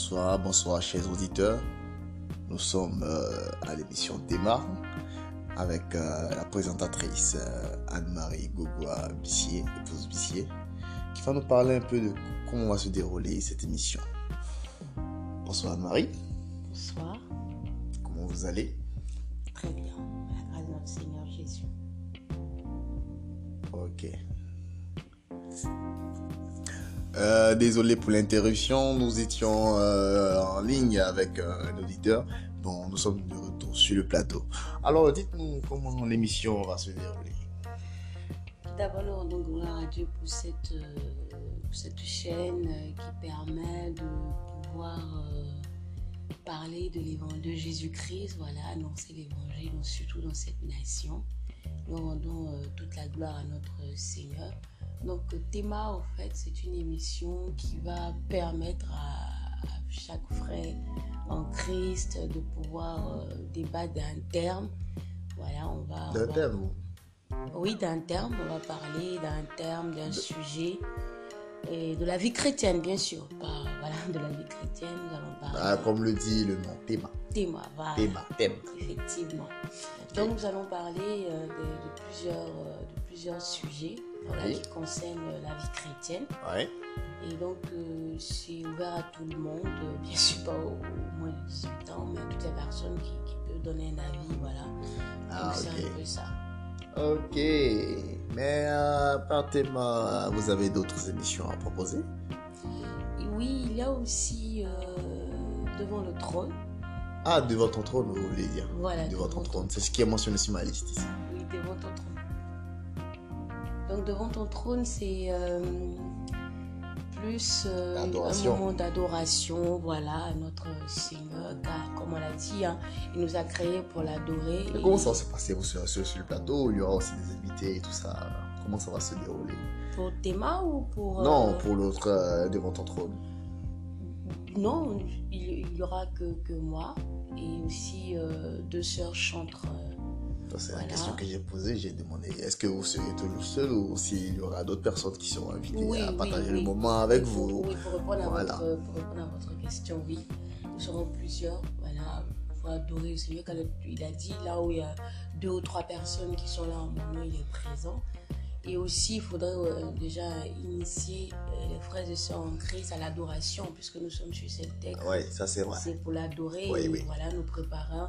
Bonsoir, bonsoir chers auditeurs. Nous sommes euh, à l'émission Démarre avec euh, la présentatrice euh, Anne-Marie Gogoa Bissier, épouse Bissier, qui va nous parler un peu de comment va se dérouler cette émission. Bonsoir Anne-Marie. Bonsoir. Comment vous allez? Très bien. À notre Seigneur Jésus. Ok. Euh, désolé pour l'interruption, nous étions euh, en ligne avec euh, un auditeur. Bon, nous sommes de retour sur le plateau. Alors, dites-nous comment l'émission va se dérouler. D'abord, nous rendons gloire à Dieu pour cette, cette chaîne qui permet de pouvoir parler de l'évangile de Jésus-Christ, voilà, annoncer l'évangile, surtout dans cette nation. Nous rendons toute la gloire à notre Seigneur. Donc, Théma, en fait, c'est une émission qui va permettre à, à chaque frère en Christ de pouvoir euh, débattre d'un terme. Voilà, on va. D'un terme oui, d'un terme, on va parler d'un terme, d'un sujet, et de la vie chrétienne, bien sûr. Voilà, de la vie chrétienne, nous allons parler Ah, Comme le dit le nom, Théma. thème, voilà, Théma, thème. effectivement. Donc, nous allons parler euh, de, de plusieurs, euh, de plusieurs sujets voilà, qui concernent euh, la vie chrétienne. Ouais. Et donc, euh, c'est ouvert à tout le monde, euh, bien sûr pas au, au moins de 18 ans, mais à toutes les personnes qui, qui peuvent donner un avis, voilà. Ah, Donc, c'est un peu ça. Ok. Mais euh, par Théma, vous avez d'autres émissions à proposer? Oui, il y a aussi euh, devant le trône. Ah, devant ton trône, vous voulez dire Voilà, Devant ton trône. C'est ce qui est mentionné sur ma liste ici. Oui, devant ton trône. Donc devant ton trône, c'est euh, plus euh, un moment d'adoration, voilà, à notre Seigneur, car comme on l'a dit, hein, il nous a créés pour l'adorer. Et comment ça va se passer? Vous serez seul sur le plateau Il y aura aussi des invités et tout ça. Comment ça va se dérouler? Pour thème ou pour... euh, Non, pour l'autre, euh, devant ton trône. Non, il, il y aura que, que moi et aussi deux sœurs chantres. C'est Voilà. la question que j'ai posée. J'ai demandé est-ce que vous serez toujours seul ou s'il y aura d'autres personnes qui seront invitées Oui, à partager oui. le moment avec vous? Oui, pour répondre, Voilà. à votre, pour répondre à votre question, oui. Nous serons plusieurs, voilà, pour adorer le Seigneur. Quand il a dit là où il y a deux ou trois personnes qui sont là en nom, il est présent. Et aussi, il faudrait euh, déjà initier euh, les frères et sœurs en Christ à l'adoration, puisque nous sommes sur cette terre. Oui, ça c'est vrai. C'est pour l'adorer Oui, oui. voilà, nous préparons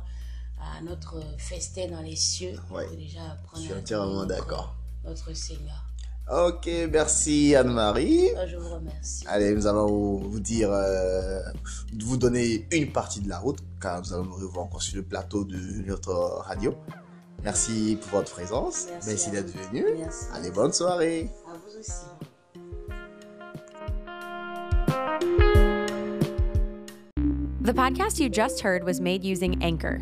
à notre festin dans les cieux. Déjà Je suis entièrement d'accord. Notre Seigneur. Ok, merci Anne-Marie. Ah, Je vous remercie. Allez, nous allons vous dire, euh, vous donner une partie de la route, car nous allons nous revoir encore sur le plateau de notre radio. Merci pour votre présence. Merci Merci, d'être venu. Merci. Allez, bonne soirée. À vous aussi. The podcast you just heard was made using Anchor.